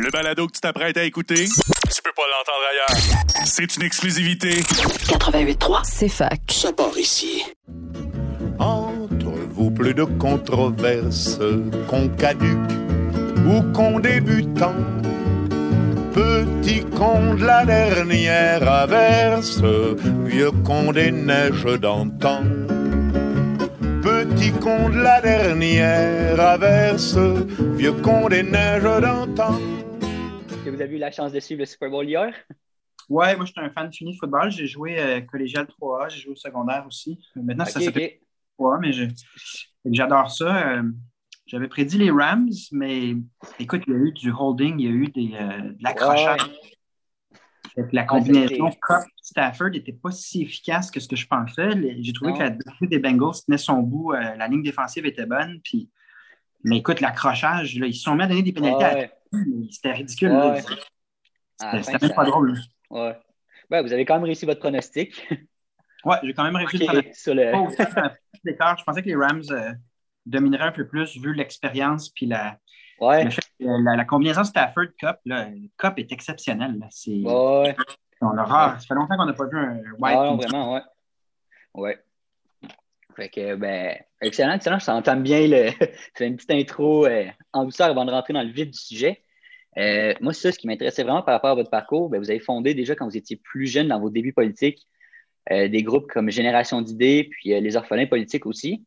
Le balado que tu t'apprêtes à écouter, tu peux pas l'entendre ailleurs. C'est une exclusivité. 88.3, c'est fac. Ça part ici. Entre vous, plus de controverses qu'on caduque ou qu'on débutant. Petit con de la dernière averse, vieux con des neiges d'antan. Petit con de la dernière averse, vieux con des neiges d'antan. Vous avez eu la chance de suivre le Super Bowl hier? Ouais, moi, je suis un fan fini de football. J'ai joué euh, collégial 3A, j'ai joué au secondaire aussi. Maintenant, ça s'appelle ok. 3A, mais j'adore ça. Euh, J'avais prédit les Rams, mais écoute, il y a eu du holding, il y a eu des, euh, de l'accrochage. La combinaison c'était- Cup-Stafford n'était pas si efficace que ce que je pensais. J'ai trouvé Non. que la défense des Bengals tenait son bout. la ligne défensive était bonne. Puis... Mais écoute, l'accrochage, ils se sont mis à donner des pénalités. à- Ouais, C'était ridicule. Ouais. C'était même ça- pas drôle. Ouais. Ben, vous avez quand même réussi votre pronostic. Ouais, j'ai quand même réussi le sur le... Oh. Je pensais que les Rams euh, domineraient un peu plus vu l'expérience puis la, Ouais. le fait la, la combinaison Stafford Cup. Est exceptionnel. là. C'est, Ouais. on a rare. Ça fait longtemps qu'on n'a pas vu un White. Ah, non, vraiment, ouais. Ouais. Fait que, ben, excellent, excellent. Ça entame bien le. C'est une petite intro euh, en douceur avant de rentrer dans le vif du sujet. Euh, moi, c'est ça, ce qui m'intéressait vraiment par rapport à votre parcours, ben, vous avez fondé déjà quand vous étiez plus jeune dans vos débuts politiques euh, des groupes comme Génération d'idées, puis euh, les orphelins politiques aussi.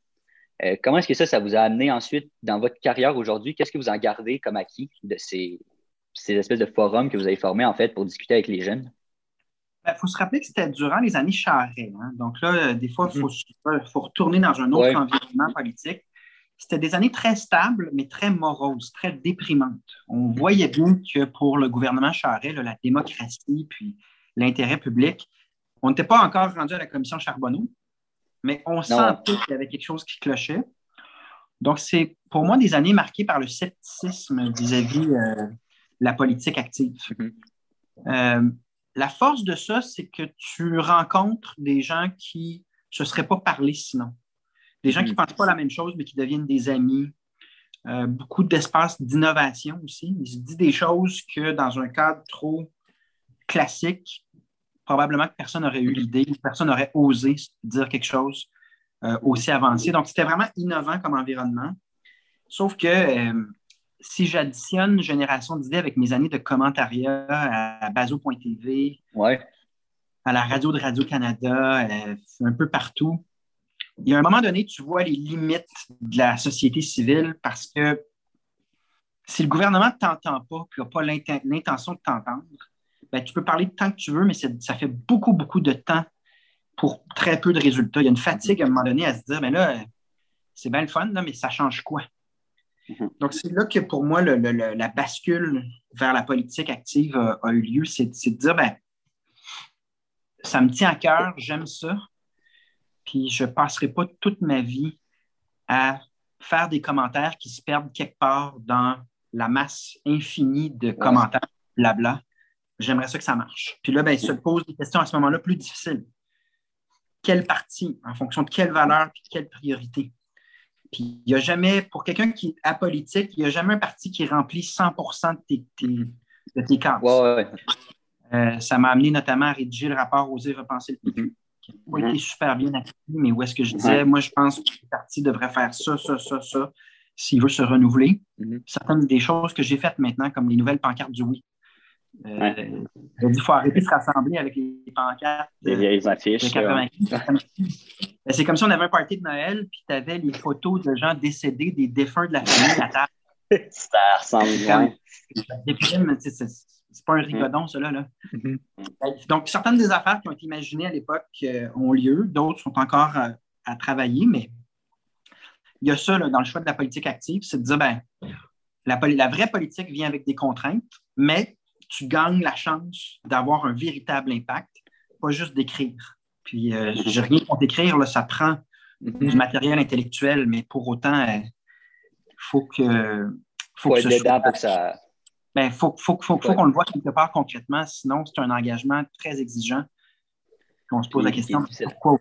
Comment est-ce que ça, ça vous a amené ensuite dans votre carrière aujourd'hui? Qu'est-ce que vous en gardez comme acquis de ces, ces espèces de forums que vous avez formés en fait pour discuter avec les jeunes? Il faut se rappeler que c'était durant les années Charest. hein. Donc là, des fois, il faut, faut retourner dans un autre Ouais. environnement politique. C'était des années très stables, mais très moroses, très déprimantes. On voyait bien que pour le gouvernement Charest, là, la démocratie puis l'intérêt public, on n'était pas encore rendu à la commission Charbonneau, mais on sentait qu'il y avait quelque chose qui clochait. Donc, c'est pour moi des années marquées par le scepticisme vis-à-vis euh, la politique active. Mhm. Euh, la force de ça, c'est que tu rencontres des gens qui ne se seraient pas parlé sinon. Des gens qui ne Mhm. pensent pas la même chose, mais qui deviennent des amis. Euh, beaucoup d'espace d'innovation aussi. Il se dit des choses que dans un cadre trop classique, probablement que personne n'aurait eu l'idée ou personne n'aurait osé dire quelque chose euh, aussi avancé. Donc, c'était vraiment innovant comme environnement. Sauf que euh, si j'additionne Génération d'idées avec mes années de commentariat à Bazo.tv, Ouais. à la radio de Radio-Canada, un peu partout, il y a un moment donné, tu vois les limites de la société civile parce que si le gouvernement ne t'entend pas et n'a pas l'inten- l'intention de t'entendre, ben, tu peux parler tant que tu veux, mais ça fait beaucoup, beaucoup de temps pour très peu de résultats. Il y a une fatigue à un moment donné à se dire, mais là, euh, c'est bien le fun, là, mais ça change quoi? Mhm. Donc, c'est là que pour moi, le- le- le- la bascule vers la politique active a, a eu lieu. C'est c'est de dire, ben, ça me tient à cœur, j'aime ça, puis je ne passerai pas toute ma vie à faire des commentaires qui se perdent quelque part dans la masse infinie de commentaires, blabla. J'aimerais ça que ça marche. Puis là, ben, il se pose des questions à ce moment-là plus difficiles. Quel parti, en fonction de quelle valeur puis de quelle priorité? Puis il n'y a jamais, pour quelqu'un qui est apolitique, il n'y a jamais un parti qui remplit 100 de tes, tes- de tes cases. Ouais, ouais. Euh, ça m'a amené notamment à rédiger le rapport Oser repenser le PQ, qui n'a pas été super bien accueilli, mais où est-ce que je disais, moi, je pense que le parti devrait faire ça, ça, ça, ça, s'il veut se renouveler. Mhm. Certaines des choses que j'ai faites maintenant, comme les nouvelles pancartes du oui. Euh, Ouais. J'ai dit, il faut arrêter de se rassembler avec les pancartes. Les euh, vieilles affiches. là. 95. Ben, C'est comme si on avait un party de Noël, puis tu avais les photos de gens décédés, des défunts de la famille à table. Ça ressemble bien. C'est pas un rigodon, ça, là. Mhm. Donc, certaines des affaires qui ont été imaginées à l'époque euh, ont lieu, d'autres sont encore à, à travailler, mais il y a ça là, dans le choix de la politique active, c'est de dire, ben, la, vraie politique vient avec des contraintes, mais tu gagnes la chance d'avoir un véritable impact, pas juste d'écrire. Puis, euh, j'ai rien contre écrire, là, ça prend du matériel intellectuel, mais pour autant, il faut que. Faut que être dedans soit- pour que ça. Ben, faut, faut, faut, faut qu'on le voit quelque part concrètement, sinon c'est un engagement très exigeant. on se pose la question pourquoi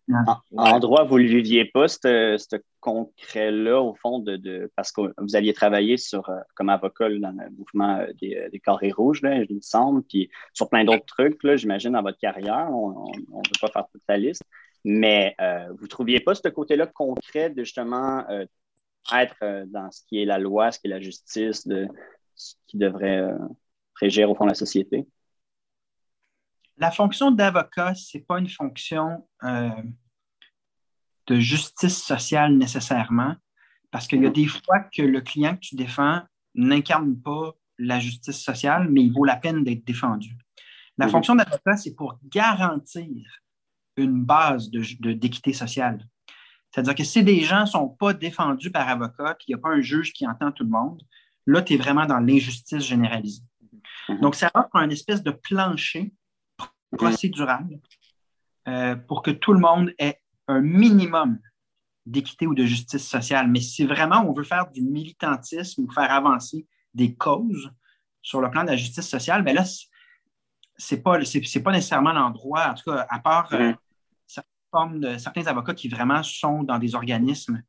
En, droit, vous ne le viviez pas, ce concret-là, au fond, de, parce que vous aviez travaillé sur, euh, comme avocat dans le mouvement euh, des, euh, des carrés rouges, là, il me semble, puis sur plein d'autres trucs, j'imagine, dans votre carrière. On ne peut pas faire toute la liste. Mais vous ne trouviez pas ce côté-là concret de justement être dans ce qui est la loi, ce qui est la justice, de ce qui devrait régir au fond la société? la fonction d'avocat, ce n'est pas une fonction euh, de justice sociale nécessairement, parce qu'il y a des fois que le client que tu défends n'incarne pas la justice sociale, mais il vaut la peine d'être défendu. La fonction d'avocat, c'est pour garantir une base d'équité de, sociale. C'est-à-dire que si des gens ne sont pas défendus par avocat, qu'il n'y a pas un juge qui entend tout le monde, là, tu es vraiment dans l'injustice généralisée. Mhm. Donc, ça offre un espèce de plancher procédural euh, pour que tout le monde ait un minimum d'équité ou de justice sociale. Mais si vraiment on veut faire du militantisme ou faire avancer des causes sur le plan de la justice sociale, bien là, ce n'est pas, pas nécessairement l'endroit, en tout cas, à part euh, de, certains avocats qui vraiment sont dans des organismes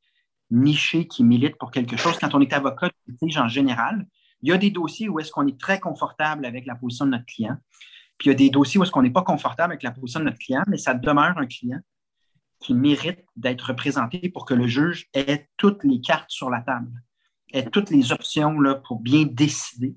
nichés qui militent pour quelque chose. Quand on est avocat en général, il y a des dossiers où est-ce qu'on est très confortable avec la position de notre client. Puis il y a des dossiers où est-ce qu'on n'est pas confortable avec la position de notre client, mais ça demeure un client qui mérite d'être représenté pour que le juge ait toutes les cartes sur la table, ait toutes les options là, pour bien décider.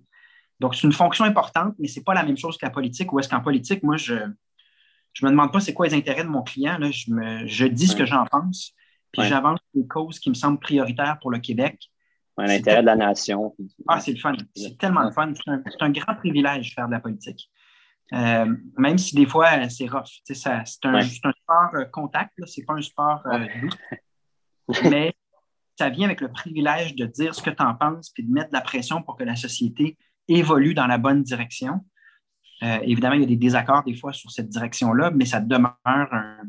Donc, c'est une fonction importante, mais ce n'est pas la même chose que la politique. Ou est-ce qu'en politique, moi, je ne me demande pas c'est quoi les intérêts de mon client. Là. Je, me, je dis ce que j'en pense, puis j'avance les causes qui me semblent prioritaires pour le Québec. L'intérêt de la nation. Ah, c'est le fun. C'est tellement le fun. C'est un, un, grand privilège de faire de la politique. Euh, même si des fois, c'est rough. C'est un, un, sport euh, contact, ce n'est pas un sport euh, doux. mais ça vient avec le privilège de dire ce que tu en penses puis de mettre de la pression pour que la société évolue dans la bonne direction. évidemment, il y a des désaccords des fois sur cette direction-là, mais ça demeure un,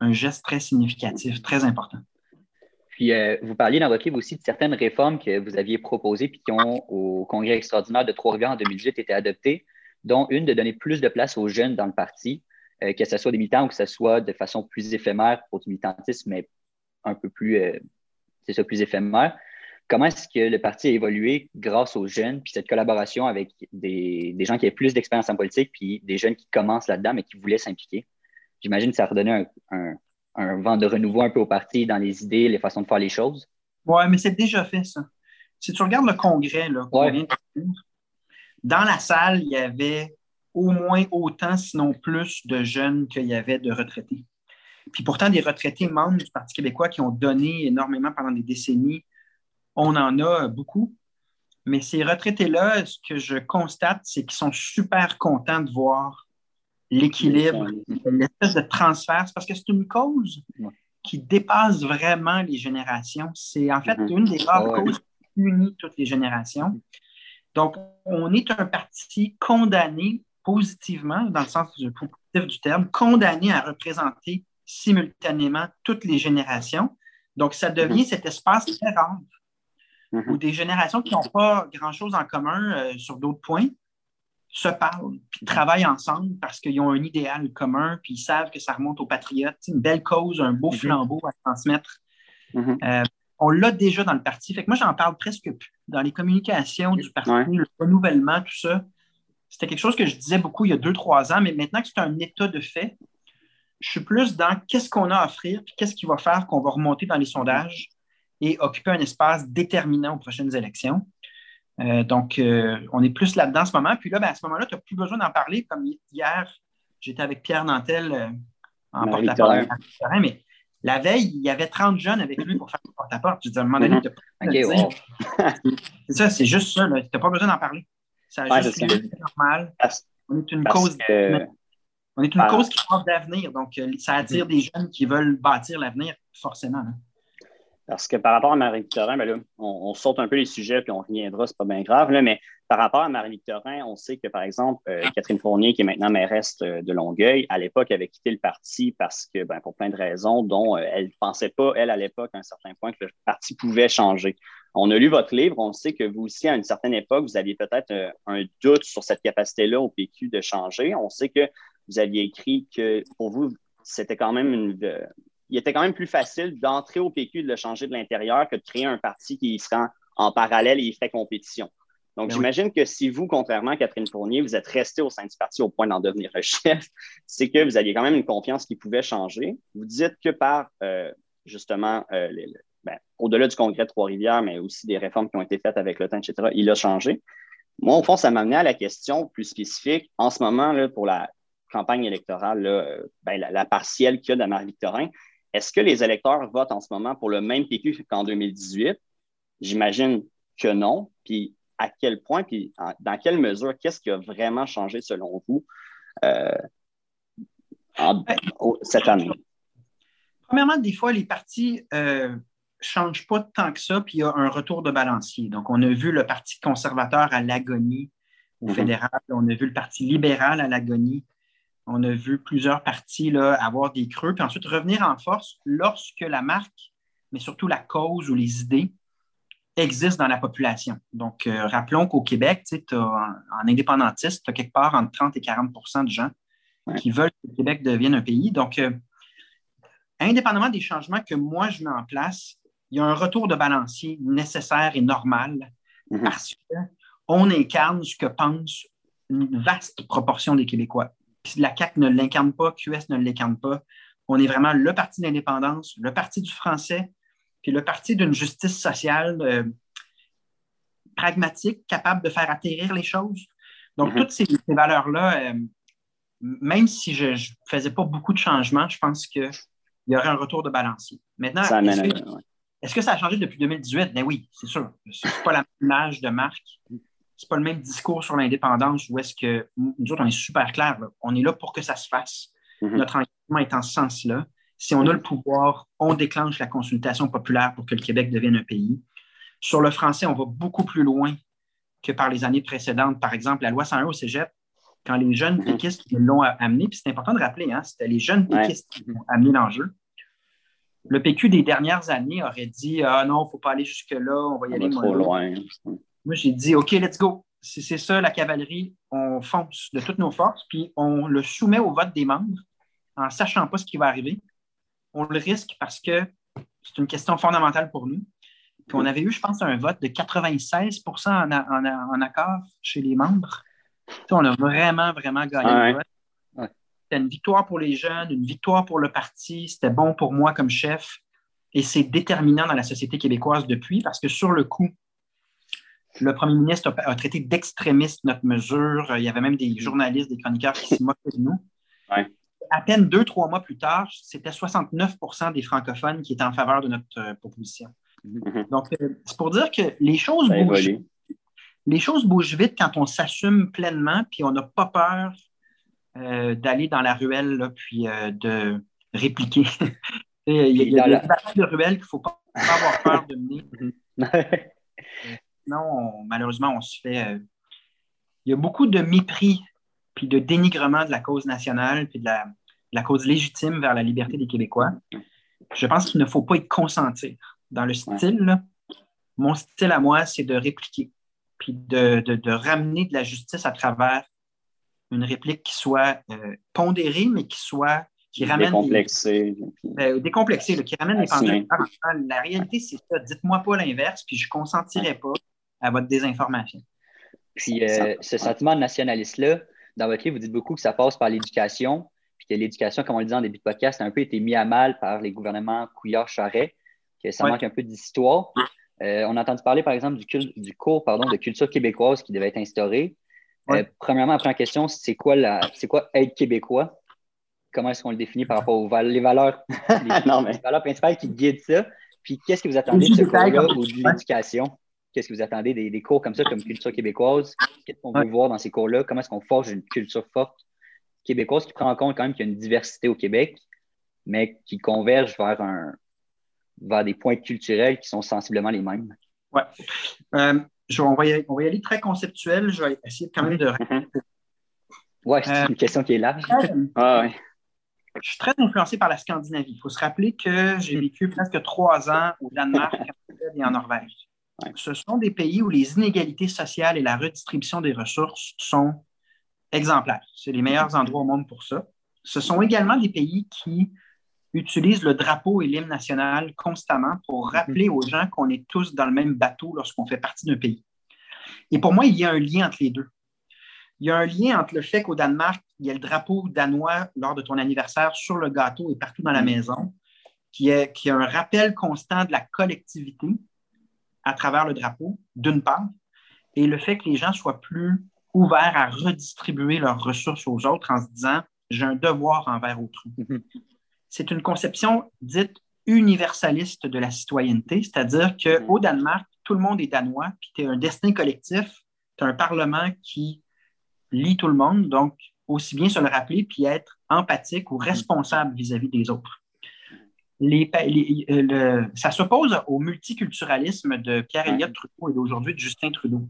un, geste très significatif, très important. Puis, vous parliez dans votre livre aussi de certaines réformes que vous aviez proposées puis qui ont, au Congrès extraordinaire de Trois-Rivières en 2018, été adoptées dont une de donner plus de place aux jeunes dans le parti, euh, que ce soit des militants ou que ce soit de façon plus éphémère pour du militantisme, mais un peu plus, euh, c'est ça, plus éphémère. Comment est-ce que le parti a évolué grâce aux jeunes, puis cette collaboration avec des, gens qui avaient plus d'expérience en politique, puis des jeunes qui commencent là-dedans, mais qui voulaient s'impliquer? J'imagine que ça a redonné un, vent de renouveau un peu au parti dans les idées, les façons de faire les choses. Oui, mais c'est déjà fait, ça. Si tu regardes le congrès, là, dans la salle, il y avait au moins autant, sinon plus, de jeunes qu'il y avait de retraités. Puis pourtant, des retraités membres du Parti québécois qui ont donné énormément pendant des décennies, on en a beaucoup. Mais ces retraités-là, ce que je constate, c'est qu'ils sont super contents de voir l'équilibre, l'espèce de transfert. C'est parce que c'est une cause qui dépasse vraiment les générations. C'est en fait mm-hmm. une des rares causes qui unit toutes les générations. Donc, on est un parti condamné positivement, dans le sens du positif du terme, condamné à représenter simultanément toutes les générations. Donc, ça devient cet espace très rare où des générations qui n'ont pas grand-chose en commun euh, sur d'autres points se parlent, puis travaillent ensemble parce qu'ils ont un idéal commun, puis ils savent que ça remonte aux patriotes. une belle cause, un beau mm-hmm. flambeau à transmettre. Mm-hmm. Euh, on l'a déjà dans le parti. Fait que moi, j'en parle presque plus. Dans les communications du parti, le renouvellement, tout ça, c'était quelque chose que je disais beaucoup il y a deux, trois ans, mais maintenant que c'est un état de fait, je suis plus dans qu'est-ce qu'on a à offrir, puis qu'est-ce qui va faire qu'on va remonter dans les sondages et occuper un espace déterminant aux prochaines élections. Euh, donc, euh, on est plus là-dedans en ce moment. Puis là, ben, à ce moment-là, tu n'as plus besoin d'en parler. Comme hier, j'étais avec Pierre Nantel euh, en porte-à-porte. Mais la veille, il y avait 30 jeunes avec lui pour faire le porte-à-porte. Je disais, à un moment donné, tu pas C'est ça, c'est juste ça. Tu n'as pas besoin d'en parler. Ça a juste normal. on est une cause. On est une cause qui porte d'avenir. Donc, ça attire des jeunes qui veulent bâtir l'avenir, forcément. Hein. Parce que par rapport à Marie-Victorin, ben là, on, saute un peu les sujets puis on reviendra, c'est pas bien grave, là, mais par rapport à Marie-Victorin, on sait que, par exemple, euh, Catherine Fournier, qui est maintenant mairesse de Longueuil, à l'époque avait quitté le parti parce que, ben, pour plein de raisons, dont euh, elle ne pensait pas, elle, à l'époque, à un certain point, que le parti pouvait changer. On a lu votre livre, on sait que vous aussi, à une certaine époque, vous aviez peut-être euh, un doute sur cette capacité-là au PQ de changer. On sait que vous aviez écrit que pour vous, c'était quand même une. Il était quand même plus facile d'entrer au PQ et de le changer de l'intérieur que de créer un parti qui sera en parallèle et il fait compétition. Donc, ben j'imagine que si vous, contrairement à Catherine Fournier, vous êtes resté au sein du parti au point d'en devenir le chef, c'est que vous aviez quand même une confiance qui pouvait changer. Vous dites que par, euh, justement, euh, ben, au-delà du congrès de Trois-Rivières, mais aussi des réformes qui ont été faites avec le temps, etc., il a changé. Moi, au fond, ça m'a amené à la question plus spécifique. En ce moment, là, pour la campagne électorale, euh, ben, la, partielle qu'il y a de Marie-Victorin, est-ce que les électeurs votent en ce moment pour le même PQ qu'en 2018? J'imagine que non. Puis à quel point, puis dans quelle mesure, qu'est-ce qui a vraiment changé selon vous euh, cette année? Premièrement, des fois, les partis ne euh, changent pas tant que ça, puis il y a un retour de balancier. Donc, on a vu le Parti conservateur à l'agonie au mhm. fédéral, on a vu le Parti libéral à l'agonie, on a vu plusieurs partis là, avoir des creux, puis ensuite revenir en force lorsque la marque, mais surtout la cause ou les idées existe dans la population. Donc, euh, rappelons qu'au Québec, en, en, indépendantiste, tu as quelque part entre 30 et 40% de gens qui veulent que le Québec devienne un pays. Donc, euh, indépendamment des changements que moi je mets en place, il y a un retour de balancier nécessaire et normal mm-hmm. parce qu'on incarne ce que pense une vaste proportion des Québécois. Si la CAQ ne l'incarne pas, QS ne l'incarne pas, on est vraiment le parti d'indépendance, le parti du français, puis le parti d'une justice sociale euh, pragmatique, capable de faire atterrir les choses. Donc, mhm. toutes ces, valeurs-là, euh, même si je ne faisais pas beaucoup de changements, je pense qu'il y aurait un retour de balancier. Maintenant, est-ce que, ça a changé depuis 2018? Ben oui, c'est sûr. Ce n'est pas la même image de marque. Ce n'est pas le même discours sur l'indépendance où est-ce que nous autres, on est super clairs. On est là pour que ça se fasse. Mhm. Notre engagement est en ce sens-là. Si on a le pouvoir, on déclenche la consultation populaire pour que le Québec devienne un pays. Sur le français, on va beaucoup plus loin que par les années précédentes. Par exemple, la loi 101 au cégep, quand les jeunes mhm. péquistes l'ont amené, puis c'est important de rappeler, hein, c'était les jeunes péquistes qui ont amené l'enjeu. Le PQ des dernières années aurait dit Ah non, il ne faut pas aller jusque-là, on va y aller trop loin. Moi, j'ai dit OK, let's go. Si c'est ça, la cavalerie, on fonce de toutes nos forces, puis on le soumet au vote des membres en sachant pas ce qui va arriver on le risque parce que c'est une question fondamentale pour nous. Puis on avait eu, je pense, un vote de 96% en, accord chez les membres. on a vraiment, vraiment gagné le vote. C'était une victoire pour les jeunes, une victoire pour le parti. C'était bon pour moi comme chef. Et c'est déterminant dans la société québécoise depuis parce que sur le coup, le premier ministre a, traité d'extrémiste notre mesure. Il y avait même des journalistes, des chroniqueurs qui se moquaient de nous à peine deux, trois mois plus tard, c'était 69% des francophones qui étaient en faveur de notre euh, proposition. Mm-hmm. Donc, euh, c'est pour dire que les choses bougent. Les choses bougent vite quand on s'assume pleinement, puis on n'a pas peur euh, d'aller dans la ruelle, puis de répliquer. il y a, la de ruelle qu'il ne faut pas, avoir peur de mener. Mm-hmm. Sinon, malheureusement, on se fait. il y a beaucoup de mépris puis de dénigrement de la cause nationale, puis de la, cause légitime vers la liberté des Québécois. Je pense qu'il ne faut pas y consentir. Dans le style, mon style à moi, c'est de répliquer, puis de, ramener de la justice à travers une réplique qui soit euh, pondérée, mais qui soit qui ramène décomplexée, euh, décomplexée qui ramène les pendules. La réalité, c'est ça. Dites-moi pas l'inverse, puis je ne consentirai pas à votre désinformation. Puis euh, ce sentiment nationaliste-là, dans votre livre, vous dites beaucoup que ça passe par l'éducation, puis que l'éducation, comme on le dit en début de podcast, a un peu été mis à mal par les gouvernements Couillard-Charret, que ça manque un peu d'histoire. Euh, on a entendu parler, par exemple, du, du cours pardon, de culture québécoise qui devait être instauré. Euh, premièrement, la première question, c'est quoi, la, c'est quoi être québécois? Comment est-ce qu'on le définit par rapport aux les valeurs, les, valeurs principales qui guident ça? Puis qu'est-ce que vous attendez de ce cours-là ou de l'éducation? Qu'est-ce que vous attendez des, cours comme ça, comme culture québécoise? Qu'est-ce qu'on veut voir dans ces cours-là? Comment est-ce qu'on forge une culture forte québécoise qui prend en compte quand même qu'il y a une diversité au Québec, mais qui converge vers, un, vers des points culturels qui sont sensiblement les mêmes? Oui. Euh, on, va y aller, très conceptuel. Je vais essayer quand même de. Mm-hmm. Oui, c'est une question qui est large. Ah, ouais. Je suis très influencé par la Scandinavie. Il faut se rappeler que j'ai vécu presque trois ans au Danemark, et en Norvège. Ce sont des pays où les inégalités sociales et la redistribution des ressources sont exemplaires. C'est les meilleurs endroits au monde pour ça. Ce sont également des pays qui utilisent le drapeau et l'hymne national constamment pour rappeler aux gens qu'on est tous dans le même bateau lorsqu'on fait partie d'un pays. Et pour moi, il y a un lien entre les deux. Il y a un lien entre le fait qu'au Danemark, il y a le drapeau danois lors de ton anniversaire sur le gâteau et partout dans la maison, qui est, qui est un rappel constant de la collectivité à travers le drapeau, d'une part, et le fait que les gens soient plus ouverts à redistribuer leurs ressources aux autres en se disant j'ai un devoir envers autrui. Mhm. C'est une conception dite universaliste de la citoyenneté, c'est-à-dire qu'au mhm. Danemark, tout le monde est danois, puis tu es un destin collectif, tu as un parlement qui lit tout le monde, donc aussi bien se le rappeler puis être empathique ou responsable vis-à-vis des autres. Euh, ça s'oppose au multiculturalisme de Pierre-Éliott Trudeau et d'aujourd'hui de Justin Trudeau.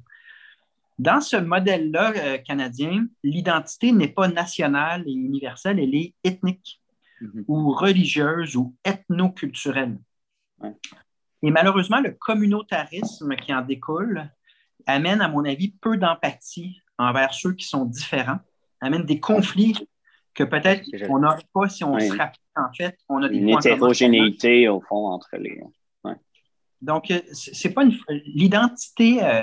Dans ce modèle-là euh, canadien, l'identité n'est pas nationale et universelle, elle est ethnique mm-hmm. ou religieuse ou ethnoculturelle. Et malheureusement, le communautarisme qui en découle amène, à mon avis, peu d'empathie envers ceux qui sont différents, amène des conflits que peut-être on n'aurait pas si on se rappelait, en fait, on a des Une hétérogénéité, au fond, entre les. Donc, euh, c'est pas une... l'identité euh,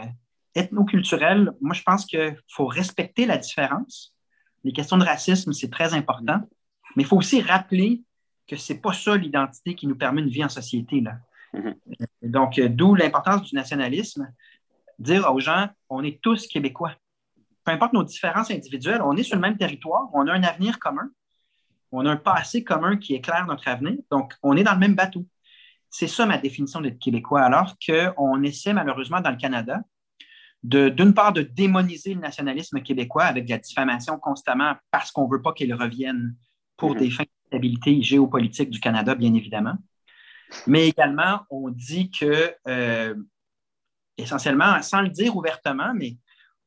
ethnoculturelle. Moi, je pense qu'il faut respecter la différence. Les questions de racisme, c'est très important. Mais il faut aussi rappeler que c'est pas ça l'identité qui nous permet une vie en société. Là. Mm-hmm. Donc, euh, d'où l'importance du nationalisme. Dire aux gens, on est tous québécois peu importe nos différences individuelles, on est sur le même territoire, on a un avenir commun, on a un passé commun qui éclaire notre avenir, donc on est dans le même bateau. C'est ça ma définition d'être québécois, alors qu'on essaie malheureusement dans le Canada d'une part de démoniser le nationalisme québécois avec de la diffamation constamment parce qu'on ne veut pas qu'il revienne pour mm-hmm. des fins de stabilité géopolitique du Canada, bien évidemment. Mais également, on dit que, euh, essentiellement, sans le dire ouvertement, mais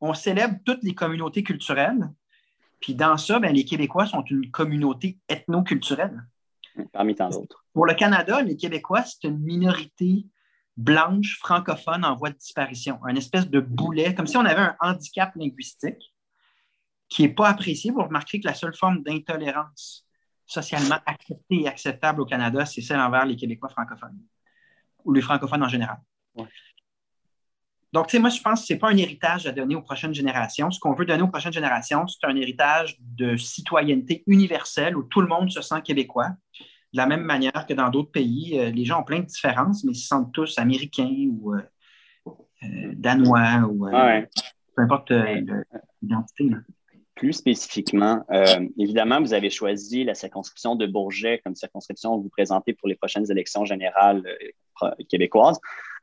on célèbre toutes les communautés culturelles. Puis dans ça, ben, les Québécois sont une communauté ethno-culturelle. Parmi tant d'autres. Pour le Canada, les Québécois, c'est une minorité blanche francophone en voie de disparition, un espèce de boulet, comme si on avait un handicap linguistique qui n'est pas apprécié. Vous remarquer que la seule forme d'intolérance socialement acceptée et acceptable au Canada, c'est celle envers les Québécois francophones ou les francophones en général. Donc, tu sais, moi, je pense que ce n'est pas un héritage à donner aux prochaines générations. Ce qu'on veut donner aux prochaines générations, c'est un héritage de citoyenneté universelle où tout le monde se sent québécois. De la même manière que dans d'autres pays, euh, les gens ont plein de différences, mais ils se sentent tous américains ou euh, euh, danois ou peu importe l'identité. Plus spécifiquement, évidemment, vous avez choisi la circonscription de Bourget comme circonscription que vous présentez pour les prochaines élections générales québécoises.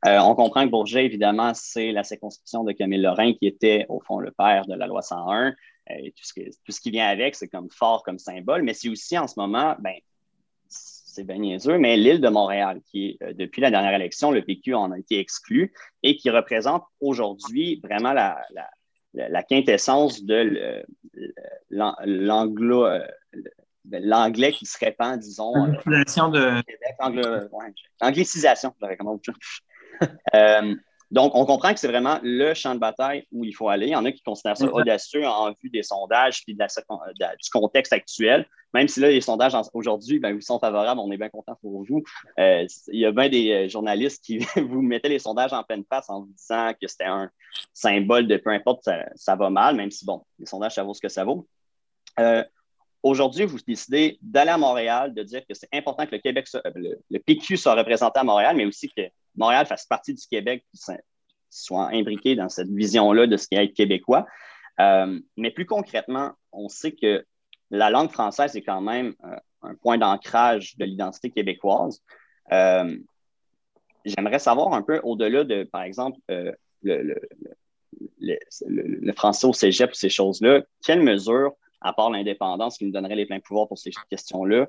Euh, on comprend que Bourget, évidemment, c'est la circonscription de Camille Lorrain qui était, au fond, le père de la loi 101. Euh, et tout ce, qui vient avec, c'est comme fort comme symbole, mais c'est aussi en ce moment, ben, c'est bien niaiseux, mais l'île de Montréal, qui, euh, depuis la dernière élection, le PQ en a été exclu et qui représente aujourd'hui vraiment la, quintessence de l'anglo l'anglais qui se répand, disons. L'anglicisation de. L'anglicisation, comment vous euh, donc, on comprend que c'est vraiment le champ de bataille où il faut aller. Il y en a qui considèrent ça audacieux en vue des sondages et du contexte actuel. Même si là, les sondages aujourd'hui ben, vous sont favorables, on est bien content pour vous. Euh, il y a bien des euh, journalistes qui vous mettaient les sondages en pleine face en vous disant que c'était un symbole de peu importe, ça, va mal, même si, bon, les sondages, ça vaut ce que ça vaut. Aujourd'hui, vous décidez d'aller à Montréal, de dire que c'est important que le Québec, le, PQ soit représenté à Montréal, mais aussi que Montréal fasse partie du Québec, soit imbriqué dans cette vision-là de ce qu'est être québécois. Euh, mais plus concrètement, on sait que la langue française est quand même euh, un point d'ancrage de l'identité québécoise. Euh, j'aimerais savoir un peu au-delà de, par exemple, le, le, français au cégep ou ces choses-là, quelles mesures, à part l'indépendance qui nous donnerait les pleins pouvoirs pour ces questions-là,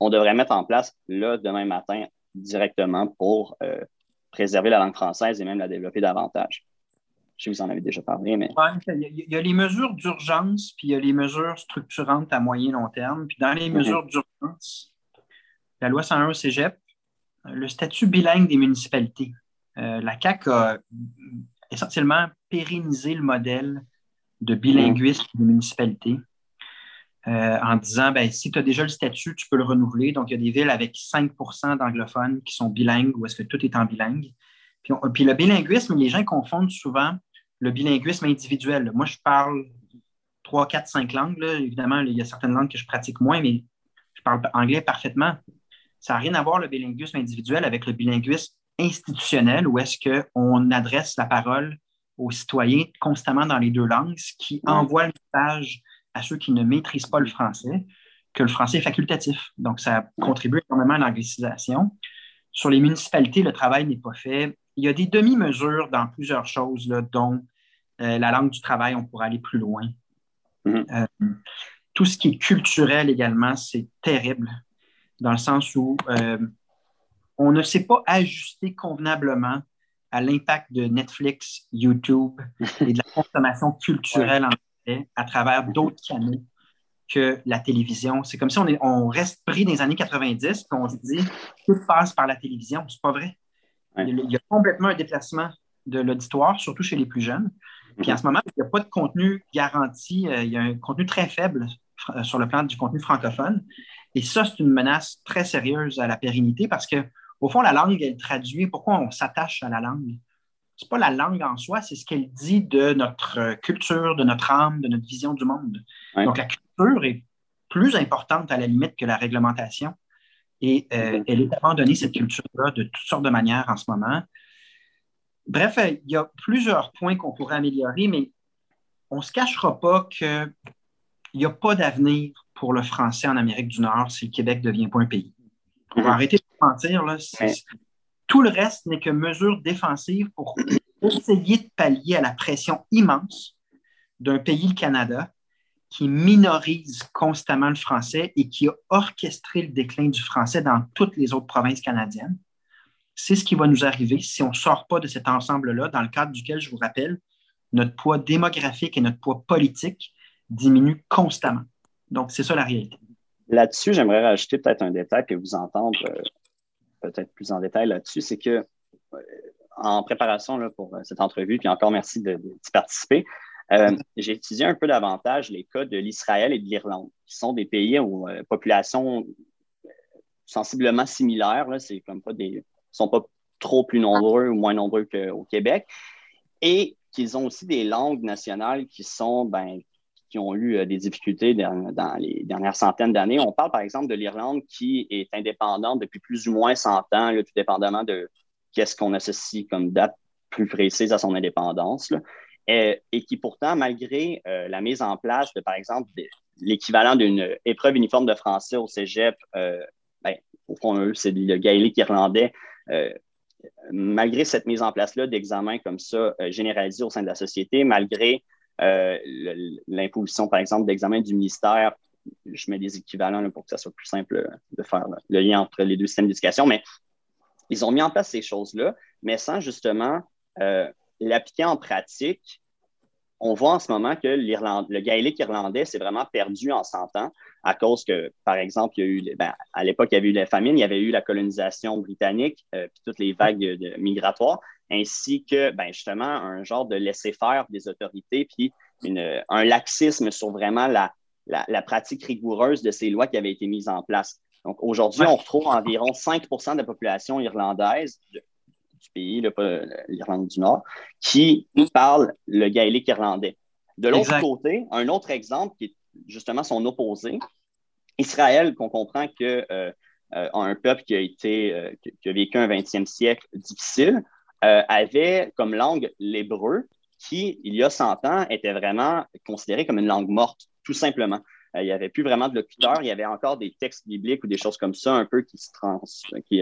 on devrait mettre en place là, demain matin directement pour préserver la langue française et même la développer davantage. Je sais que vous en avez déjà parlé, mais. il, y a, les mesures d'urgence, puis il y a les mesures structurantes à moyen et long terme. Puis dans les mhm. mesures d'urgence, la loi 101 au cégep, le statut bilingue des municipalités. Euh, la CAQ a essentiellement pérennisé le modèle de bilinguisme des municipalités. Euh, en disant ben, si tu as déjà le statut, tu peux le renouveler. Donc, il y a des villes avec 5% d'anglophones qui sont bilingues ou est-ce que tout est en bilingue. Puis, puis, le bilinguisme, les gens confondent souvent le bilinguisme individuel. Moi, je parle 3, 4, 5 langues. Évidemment, il y a certaines langues que je pratique moins, mais je parle anglais parfaitement. Ça n'a rien à voir le bilinguisme individuel avec le bilinguisme institutionnel où est-ce qu'on adresse la parole aux citoyens constamment dans les deux langues, ce qui envoie le message à ceux qui ne maîtrisent pas le français que le français est facultatif. Donc, ça contribue énormément à l'anglicisation. Sur les municipalités, le travail n'est pas fait. Il y a des demi-mesures dans plusieurs choses, dont euh, la langue du travail, on pourrait aller plus loin. Mm-hmm. Euh, tout ce qui est culturel également, c'est terrible, dans le sens où euh, on ne sait pas ajuster convenablement à l'impact de Netflix, YouTube et de la consommation culturelle en à travers d'autres canaux que la télévision. C'est comme si on, est, on reste pris dans les années 90 et on se dit tout passe par la télévision. C'est pas vrai. Il, y a complètement un déplacement de l'auditoire, surtout chez les plus jeunes. Puis en ce moment, il n'y a pas de contenu garanti. Euh, il y a un contenu très faible euh, sur le plan du contenu francophone. Et ça, c'est une menace très sérieuse à la pérennité parce que, au fond, la langue, elle traduit. Pourquoi on s'attache à la langue? C'est pas la langue en soi, c'est ce qu'elle dit de notre culture, de notre âme, de notre vision du monde. Donc, la culture est plus importante à la limite que la réglementation. Et euh, elle est abandonnée, cette culture-là, de toutes sortes de manières en ce moment. Bref, euh, il y a plusieurs points qu'on pourrait améliorer, mais on ne se cachera pas qu'il n'y a pas d'avenir pour le français en Amérique du Nord si le Québec ne devient pas un pays. On va arrêter de mentir. Là, tout le reste n'est que mesure défensive pour essayer de pallier à la pression immense d'un pays, le Canada, qui minorise constamment le français et qui a orchestré le déclin du français dans toutes les autres provinces canadiennes. C'est ce qui va nous arriver si on ne sort pas de cet ensemble-là, dans le cadre duquel, je vous rappelle, notre poids démographique et notre poids politique diminuent constamment. Donc, c'est ça la réalité. Là-dessus, j'aimerais rajouter peut-être un détail que vous entendre euh, peut-être plus en détail là-dessus, c'est que euh, en préparation pour euh, cette entrevue, puis encore merci d'y participer, euh, j'ai étudié un peu davantage les cas de l'Israël et de l'Irlande, qui sont des pays où population sensiblement similaires, c'est comme pas des, sont pas trop plus nombreux ou moins nombreux qu'au Québec, et qu'ils ont aussi des langues nationales qui sont ben, qui ont eu euh, des difficultés dans, les dernières centaines d'années. On parle par exemple de l'Irlande qui est indépendante depuis plus ou moins 100 ans, tout dépendamment de qu'est-ce qu'on associe comme date plus précise à son indépendance. et, qui pourtant, malgré euh, la mise en place de, par exemple, l'équivalent d'une épreuve uniforme de français au cégep, euh, ben, au fond, c'est le gaélique irlandais, malgré cette mise en place-là d'examens comme ça généralisés au sein de la société, malgré euh, l'imposition, par exemple, d'examen du ministère, je mets des équivalents pour que ça soit plus simple de faire le lien entre les deux systèmes d'éducation, mais ils ont mis en place ces choses-là, mais sans justement euh, l'appliquer en pratique. On voit en ce moment que le gaélique irlandais s'est vraiment perdu en 100 ans à cause que, par exemple, il y a eu, ben, à l'époque, il y avait eu la famine, il y avait eu la colonisation britannique, euh, puis toutes les vagues migratoires ainsi que ben, justement un genre de laisser-faire des autorités, puis un laxisme sur vraiment la, la, pratique rigoureuse de ces lois qui avaient été mises en place. Donc aujourd'hui, on retrouve environ 5% de la population irlandaise du pays, l'Irlande du Nord, qui parle le gaélique irlandais. De l'autre côté, un autre exemple qui est justement son opposé, Israël, qu'on comprend que euh, euh, un peuple qui a été euh, qui a vécu un 20e siècle difficile, avait comme langue l'hébreu, qui, il y a 100 ans, était vraiment considéré comme une langue morte, tout simplement. Il n'y avait plus vraiment de locuteurs, il y avait encore des textes bibliques ou des choses comme ça, un peu qui se, trans, qui,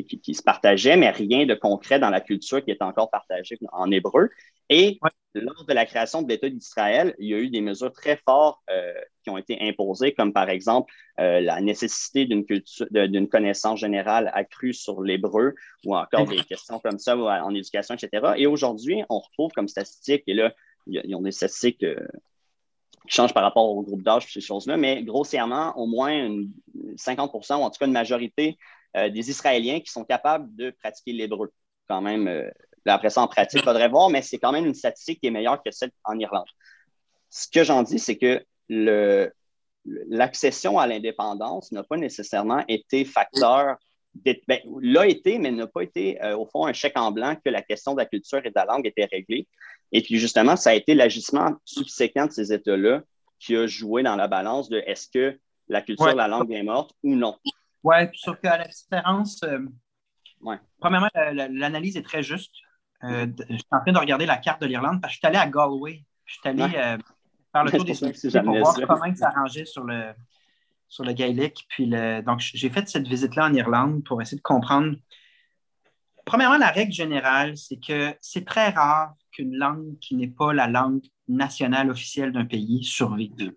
qui, se partageaient, mais rien de concret dans la culture qui est encore partagée en hébreu. Et lors de la création de l'État d'Israël, il y a eu des mesures très fortes euh, qui ont été imposées, comme par exemple euh, la nécessité d'une d'une connaissance générale accrue sur l'hébreu ou encore des questions comme ça en éducation, etc. Et aujourd'hui, on retrouve comme statistique, et là, ils ont des statistiques euh, qui changent par rapport au groupe d'âge, ces choses-là, mais grossièrement, au moins 50% ou en tout cas une majorité euh, des Israéliens qui sont capables de pratiquer l'hébreu. Quand même, euh, après ça, en pratique, il faudrait voir, mais c'est quand même une statistique qui est meilleure que celle en Irlande. Ce que j'en dis, c'est que l'accession à l'indépendance n'a pas nécessairement été facteur, ben, l'a été, mais n'a pas été, euh, au fond, un chèque en blanc que la question de la culture et de la langue était réglée. Et puis, justement, ça a été l'agissement subséquent de ces États-là qui a joué dans la balance de est-ce que la culture, et la langue est morte ou non. Oui, sauf qu'à la différence, euh, premièrement, l'analyse est très juste. Euh, je suis en train de regarder la carte de l'Irlande parce que je suis allé à Galway. Je suis allé euh, faire le tour des sociétés pour voir comment ça arrangeait sur le, sur le gaélique. Puis donc, j'ai fait cette visite-là en Irlande pour essayer de comprendre. Premièrement, la règle générale, c'est que c'est très rare qu'une langue qui n'est pas la langue nationale officielle d'un pays survive.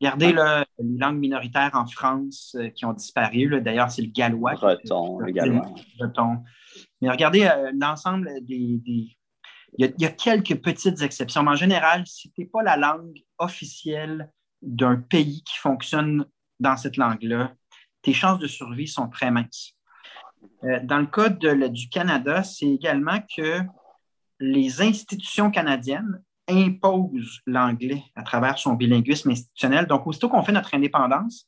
Regardez les langues minoritaires en France euh, qui ont disparu. D'ailleurs, c'est le gallois. Breton, le gallois. Breton. Mais regardez euh, l'ensemble des. Il, y a, quelques petites exceptions. Mais en général, si tu n'es pas la langue officielle d'un pays qui fonctionne dans cette langue-là, tes chances de survie sont très minces. Euh, dans le cas du Canada, c'est également que les institutions canadiennes impose l'anglais à travers son bilinguisme institutionnel. Donc, aussitôt qu'on fait notre indépendance,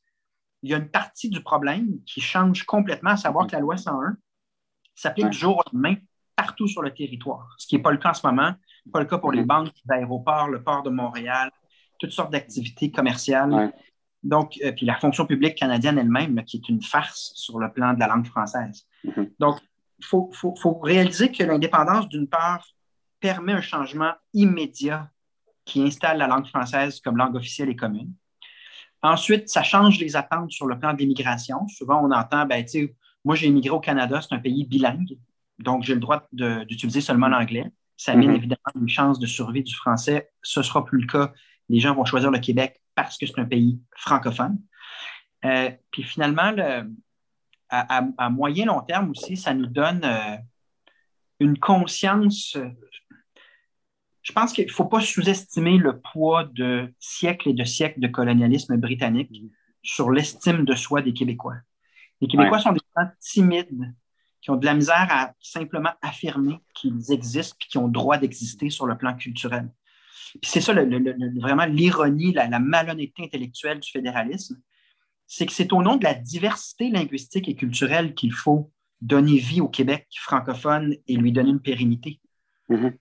il y a une partie du problème qui change complètement, à savoir que la loi 101 s'applique du jour au lendemain partout sur le territoire, ce qui n'est pas le cas en ce moment, pas le cas pour les banques, l'aéroport, le port de Montréal, toutes sortes d'activités commerciales. Donc, euh, puis la fonction publique canadienne elle-même, qui est une farce sur le plan de la langue française. Mm-hmm. Donc, il faut, réaliser que l'indépendance, d'une part, permet un changement immédiat qui installe la langue française comme langue officielle et commune. Ensuite, ça change les attentes sur le plan de l'immigration. Souvent, on entend, ben, moi, j'ai immigré au Canada, c'est un pays bilingue, donc j'ai le droit d'utiliser seulement l'anglais. Ça amène mm-hmm. évidemment une chance de survie du français. Ce ne sera plus le cas. Les gens vont choisir le Québec parce que c'est un pays francophone. Euh, puis finalement, à, moyen long terme aussi, ça nous donne euh, une conscience je pense qu'il ne faut pas sous-estimer le poids de siècles et de siècles de colonialisme britannique mm. sur l'estime de soi des Québécois. Les Québécois sont des gens timides qui ont de la misère à simplement affirmer qu'ils existent et qu'ils ont le droit d'exister sur le plan culturel. C'est ça vraiment l'ironie, la, malhonnêteté intellectuelle du fédéralisme, c'est que c'est au nom de la diversité linguistique et culturelle qu'il faut donner vie au Québec francophone et lui donner une pérennité. Mm-hmm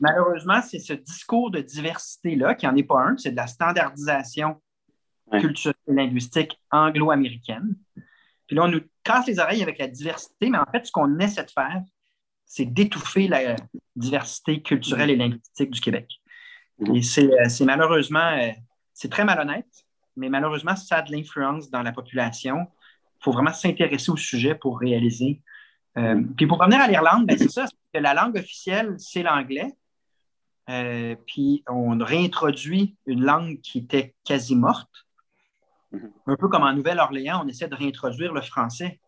malheureusement, c'est ce discours de diversité-là, qui n'en est pas un, c'est de la standardisation culturelle et linguistique anglo-américaine. Puis là, on nous casse les oreilles avec la diversité, mais en fait, ce qu'on essaie de faire, c'est d'étouffer la diversité culturelle et linguistique du Québec. Et euh, c'est malheureusement, euh, c'est très malhonnête, mais malheureusement, ça a de l'influence dans la population. Il faut vraiment s'intéresser au sujet pour réaliser euh, puis pour revenir à l'Irlande, ben, c'est ça, la langue officielle, c'est l'anglais. Euh, puis on réintroduit une langue qui était quasi morte. Un peu comme en Nouvelle-Orléans, on essaie de réintroduire le français.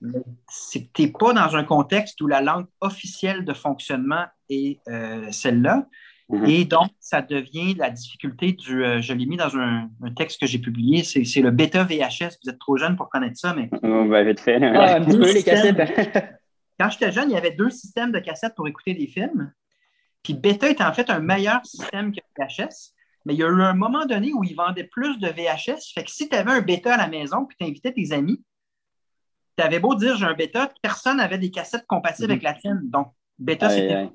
Mais c'était pas dans un contexte où la langue officielle de fonctionnement est euh, celle-là. Mhm. Et donc, ça devient la difficulté du. Euh, je l'ai mis dans un, texte que j'ai publié, c'est le bêta VHS. Vous êtes trop jeune pour connaître ça, mais. On va vite fait. Ah, un petit peu les cassettes. Quand j'étais jeune, il y avait deux systèmes de cassettes pour écouter des films. Puis bêta était en fait un meilleur système que VHS. Mais il y a eu un moment donné où ils vendaient plus de VHS. Fait que si tu avais un bêta à la maison puis tu invitais tes amis, tu avais beau dire j'ai un bêta, personne n'avait des cassettes compatibles mhm. avec la tienne. Donc, bêta, c'était.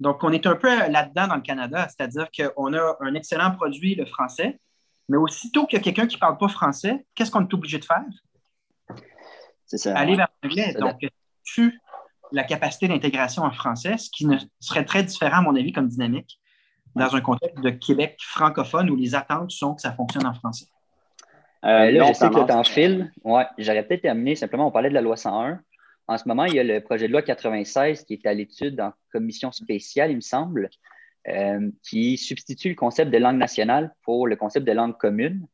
Donc, on est un peu là-dedans dans le Canada, c'est-à-dire qu'on a un excellent produit, le français, mais aussitôt qu'il y a quelqu'un qui ne parle pas français, qu'est-ce qu'on est obligé de faire? C'est ça. Aller vers l'anglais. Donc, tu la capacité d'intégration en français, ce qui ne serait très différent, à mon avis, comme dynamique, dans un contexte de Québec francophone où les attentes sont que ça fonctionne en français. Euh, là, je sais que tu en fil. Ouais, j'aurais peut-être terminé. Simplement, on parlait de la loi 101. En ce moment, il y a le projet de loi 96 qui est à l'étude en commission spéciale, il me semble, euh, qui substitue le concept de langue nationale pour le concept de langue commune.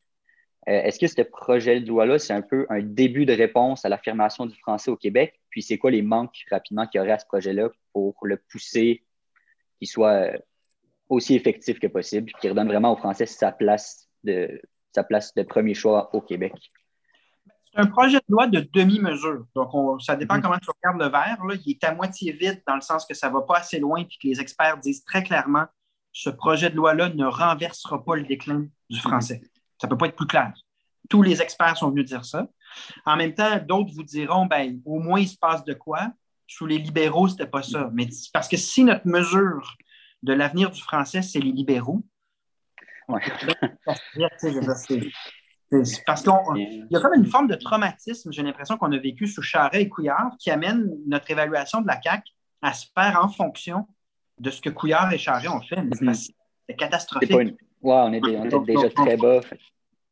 Euh, est-ce que ce projet de loi-là, c'est un peu un début de réponse à l'affirmation du français au Québec? Puis c'est quoi les manques rapidement qu'il y aurait à ce projet-là pour le pousser, qu'il soit aussi effectif que possible, puis qu'il redonne vraiment au français sa place de, sa place de premier choix au Québec? Un projet de loi de demi-mesure. Donc, ça dépend mhm. comment tu regardes le verre. Là. Il est à moitié vide dans le sens que ça ne va pas assez loin et que les experts disent très clairement ce projet de loi-là ne renversera pas le déclin du français. Ça ne peut pas être plus clair. Tous les experts sont venus dire ça. En même temps, d'autres vous diront, ben, au moins, il se passe de quoi? Sous les libéraux, ce n'était pas ça. Mais parce que si notre mesure de l'avenir du français, c'est les libéraux, parce qu'il y a comme une forme de traumatisme, j'ai l'impression qu'on a vécu sous Charret et Couillard, qui amène notre évaluation de la CAQ à se faire en fonction de ce que Couillard et Charret ont fait. Mm-hmm. C'est catastrophique. Oui, on est, déjà très bas.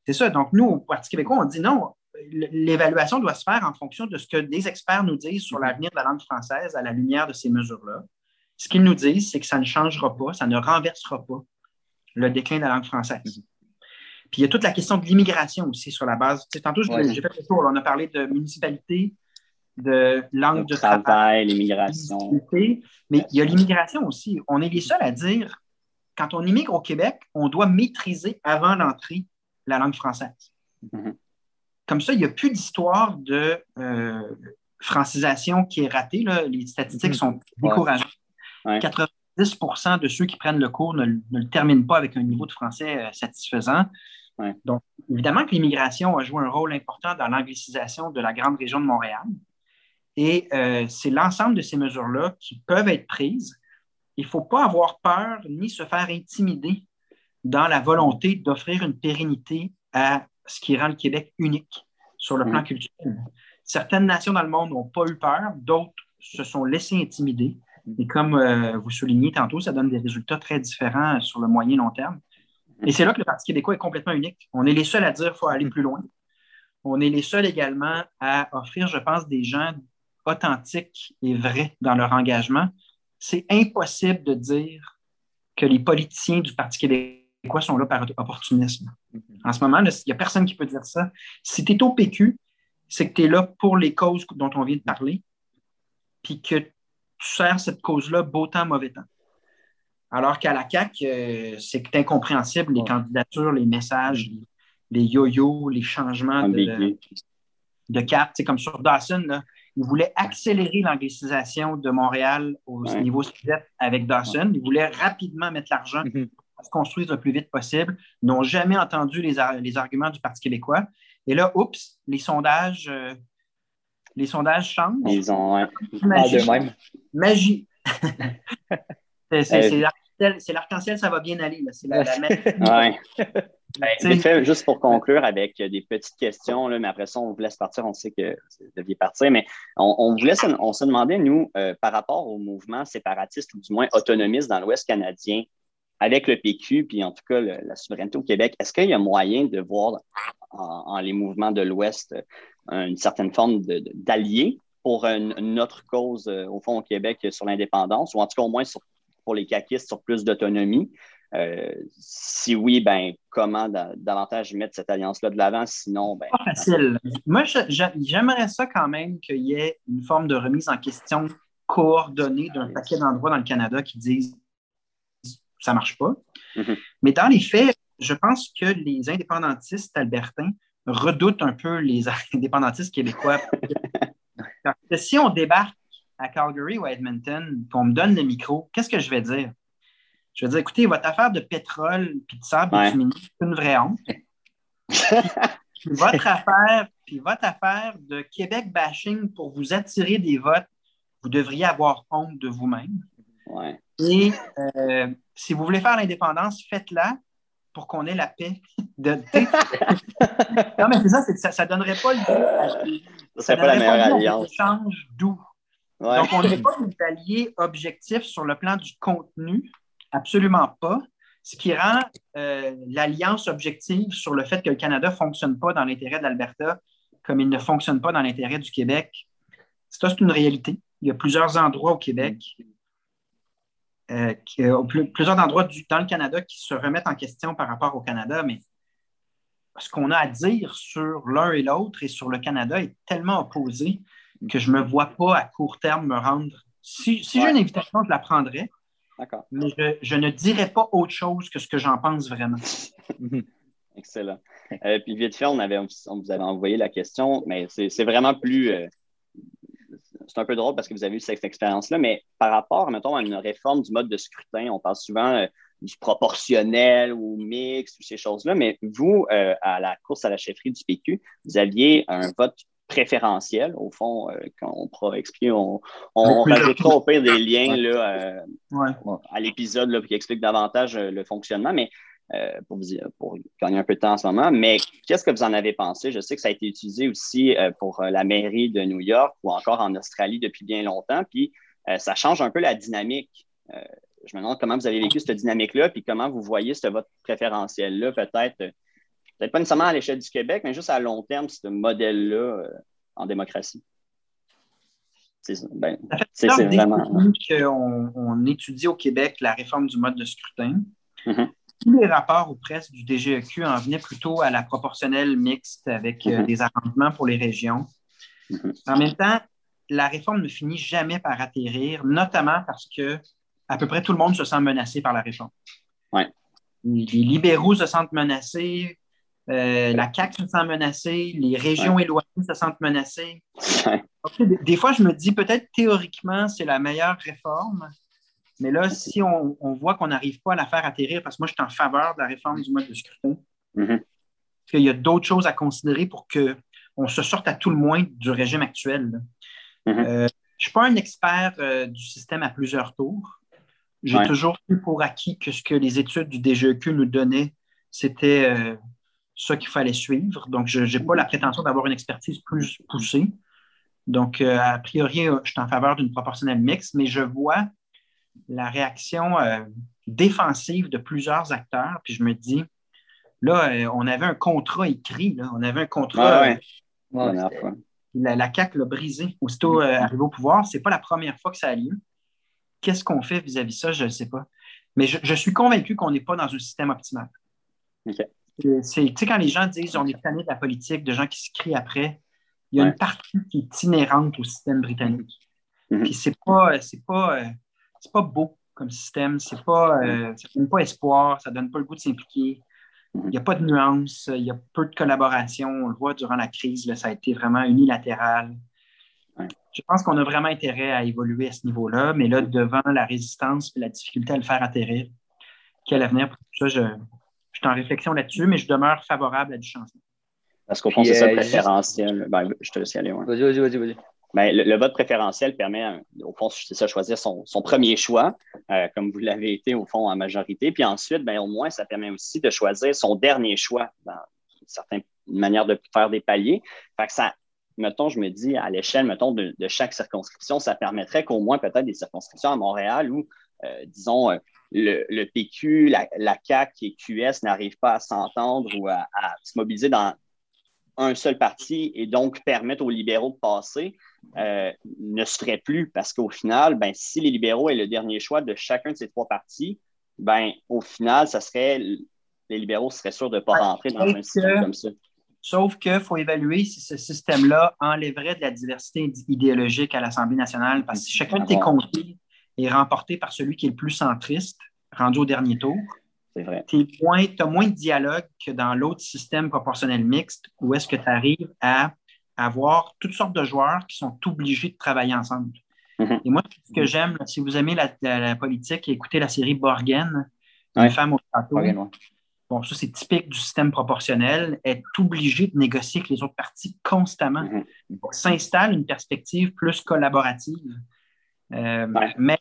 C'est ça. Donc, nous, au Parti québécois, on dit non, l'évaluation doit se faire en fonction de ce que des experts nous disent sur l'avenir de la langue française à la lumière de ces mesures-là. Ce qu'ils nous disent, c'est que ça ne changera pas, ça ne renversera pas le déclin de la langue française. Puis il y a toute la question de l'immigration aussi sur la base. tantôt, j'ai fait le tour, on a parlé de municipalité, de langue de travail, l'immigration. Mais il y a l'immigration aussi. On est les seuls à dire, quand on immigre au Québec, on doit maîtriser avant l'entrée la langue française. Mm-hmm. Comme ça, il n'y a plus d'histoire de euh, francisation qui est ratée. Les statistiques mm-hmm. sont décourageantes. 90% de ceux qui prennent le cours ne, le terminent pas avec un niveau de français euh, satisfaisant. Donc, évidemment que l'immigration a joué un rôle important dans l'anglicisation de la grande région de Montréal. Et euh, c'est l'ensemble de ces mesures-là qui peuvent être prises. Il ne faut pas avoir peur ni se faire intimider dans la volonté d'offrir une pérennité à ce qui rend le Québec unique sur le plan culturel. Certaines nations dans le monde n'ont pas eu peur, d'autres se sont laissées intimider. Et comme euh, vous soulignez tantôt, ça donne des résultats très différents sur le moyen et long terme. Et c'est là que le Parti québécois est complètement unique. On est les seuls à dire qu'il faut aller plus loin. On est les seuls également à offrir, je pense, des gens authentiques et vrais dans leur engagement. C'est impossible de dire que les politiciens du Parti québécois sont là par opportunisme. En ce moment, il n'y a personne qui peut dire ça. Si tu es au PQ, c'est que tu es là pour les causes dont on vient de parler, puis que tu sers cette cause-là beau temps, mauvais temps. Alors qu'à la CAQ, euh, c'est incompréhensible, les candidatures, les messages, les, yo-yo, les changements de, de, cap. C'est comme sur Dawson, là, ils voulaient accélérer l'anglicisation de Montréal au niveau cégep avec Dawson. Ils voulaient rapidement mettre l'argent mm-hmm. pour se construire le plus vite possible. Ils n'ont jamais entendu les, les, arguments du Parti québécois. Et là, oups, les sondages, euh, les sondages changent. Ils ont Magie. Même. Magie. c'est l'arc-en-ciel, ça va bien aller. C'est la, ben, juste pour conclure avec des petites questions, là, mais après ça, on vous laisse partir. On sait que vous deviez partir, mais on, vous on se demandait, nous, euh, par rapport au mouvement séparatiste ou du moins autonomiste dans l'Ouest canadien, avec le PQ, puis en tout cas la souveraineté au Québec, est-ce qu'il y a moyen de voir en, les mouvements de l'Ouest euh, une certaine forme d'allié pour une, autre cause, euh, au fond, au Québec sur l'indépendance, ou en tout cas au moins pour les caquistes sur plus d'autonomie? Euh, si oui, ben, comment davantage mettre cette alliance-là de l'avant? Sinon, ben. Pas facile. Moi, j'aimerais ça quand même qu'il y ait une forme de remise en question coordonnée d'un paquet d'endroits dans le Canada qui disent ça ne marche pas. Mm-hmm. Mais dans les faits, je pense que les indépendantistes albertains redoutent un peu les indépendantistes québécois. Parce que si on débarque à Calgary ou à Edmonton, qu'on me donne le micro, qu'est-ce que je vais dire? Je vais dire, écoutez, votre affaire de pétrole puis de sable c'est une vraie honte. votre affaire, puis votre affaire de Québec bashing pour vous attirer des votes, vous devriez avoir honte de vous-même. Et euh, si vous voulez faire l'indépendance, faites-la pour qu'on ait la paix. De, non, mais c'est ça, ça ne donnerait pas le Ça serait pas la meilleure alliance. change doux. Donc, on n'est pas des alliés objectifs sur le plan du contenu, absolument pas. Ce qui rend euh, l'alliance objective sur le fait que le Canada ne fonctionne pas dans l'intérêt de l'Alberta comme il ne fonctionne pas dans l'intérêt du Québec, ça, c'est une réalité. Il y a plusieurs endroits au Québec euh, euh, plusieurs endroits dans le Canada qui se remettent en question par rapport au Canada, mais ce qu'on a à dire sur l'un et l'autre et sur le Canada est tellement opposé que je ne me vois pas à court terme me rendre. Si, j'ai une invitation, je la prendrais. Mais je, ne dirais pas autre chose que ce que j'en pense vraiment. Excellent. Euh, puis vite fait, on, avait, on vous avait envoyé la question, mais c'est vraiment plus c'est un peu drôle parce que vous avez eu cette expérience-là, mais par rapport, mettons, à une réforme du mode de scrutin, on parle souvent euh, du proportionnel ou mix ou ces choses-là. Mais vous, euh, à la course à la chefferie du PQ, vous aviez un vote préférentiel. Au fond, euh, quand on pourra expliquer, on, on rajoutera au pire des liens là, à l'épisode qui explique davantage le fonctionnement. Mais pour, vous, pour gagner un peu de temps en ce moment. Mais qu'est-ce que vous en avez pensé? Je sais que ça a été utilisé aussi pour la mairie de New York ou encore en Australie depuis bien longtemps. Puis ça change un peu la dynamique je me demande comment vous avez vécu cette dynamique-là, puis comment vous voyez ce vote préférentiel-là, peut-être, euh, peut-être pas nécessairement à l'échelle du Québec, mais juste à long terme, ce modèle-là euh, en démocratie. C'est ben, vraiment. on étudie au Québec la réforme du mode de scrutin. Mm-hmm. Tous les rapports ou presque du DGEQ en venaient plutôt à la proportionnelle mixte avec euh, mm-hmm. des arrangements pour les régions. Mm-hmm. En même temps, la réforme ne finit jamais par atterrir, notamment parce que à peu près tout le monde se sent menacé par la réforme. Ouais. Les libéraux se sentent menacés, euh, la CAQ se sent menacée, les régions éloignées se sentent menacées. Des, fois, je me dis peut-être théoriquement, c'est la meilleure réforme, mais là, si on, voit qu'on n'arrive pas à la faire atterrir, parce que moi, je suis en faveur de la réforme du mode de scrutin, mm-hmm. qu'il y a d'autres choses à considérer pour qu'on se sorte à tout le moins du régime actuel. Mm-hmm. Euh, je ne suis pas un expert euh, du système à plusieurs tours. J'ai toujours eu pour acquis que ce que les études du DGEQ nous donnaient, c'était euh, ce qu'il fallait suivre. Donc, je n'ai pas la prétention d'avoir une expertise plus poussée. Donc, euh, a priori, je suis en faveur d'une proportionnelle mixte, mais je vois la réaction défensive de plusieurs acteurs, puis je me dis, là, on avait un contrat écrit, on avait un contrat. la, la CAQ l'a brisé aussitôt arrivé au pouvoir. Ce n'est pas la première fois que ça a lieu. Qu'est-ce qu'on fait vis-à-vis de ça? Je ne sais pas. Mais je, suis convaincu qu'on n'est pas dans un système optimal. C'est, tu sais, quand les gens disent on est tanné de la politique, de gens qui se crient après, il y a une partie qui est inhérente au système britannique. Mm-hmm. Puis c'est pas, c'est pas, euh, c'est pas beau comme système, c'est pas, euh, ça donne pas espoir, ça donne pas le goût de s'impliquer. Il n'y a pas de nuances, il y a peu de collaboration. On le voit durant la crise, ça a été vraiment unilatéral. Je pense qu'on a vraiment intérêt à évoluer à ce niveau-là, mais là, devant la résistance et la difficulté à le faire atterrir, quel avenir pour ça, je, je suis en réflexion là-dessus, mais je demeure favorable à du changement. Parce qu'au fond, c'est ça le euh, préférentiel. Ben, je te laisse y aller. Vas-y, vas-y, vas-y. Vas ben, le, vote préférentiel permet, au fond, c'est ça, choisir son, premier choix, euh, comme vous l'avez été, au fond, en majorité. Puis ensuite, ben, au moins, ça permet aussi de choisir son dernier choix dans certaines manières de faire des paliers. Fait que ça mettons, je me dis, à l'échelle, mettons, de, chaque circonscription, ça permettrait qu'au moins peut-être des circonscriptions à Montréal où, euh, disons, euh, le, PQ, la, la, CAQ et QS n'arrivent pas à s'entendre ou à, se mobiliser dans un seul parti et donc permettre aux libéraux de passer, euh, ne serait plus parce qu'au final, ben, si les libéraux aient le dernier choix de chacun de ces trois partis, ben, au final, ça serait les libéraux seraient sûrs de ne pas rentrer dans un système comme ça. Sauf qu'il faut évaluer si ce système-là enlèverait de la diversité idéologique à l'Assemblée nationale, parce que chacun de tes comtés est remporté par celui qui est le plus centriste, rendu au dernier tour. C'est vrai. Tu as moins de dialogue que dans l'autre système proportionnel mixte, où est-ce que tu arrives à avoir toutes sortes de joueurs qui sont obligés de travailler ensemble. Mm-hmm. Et moi, ce que j'aime, si vous aimez la, politique, écoutez la série Borgen, Une femme au château bon, ça c'est typique du système proportionnel, est obligé de négocier avec les autres parties constamment. Mm s'installe une perspective plus collaborative. Euh, mais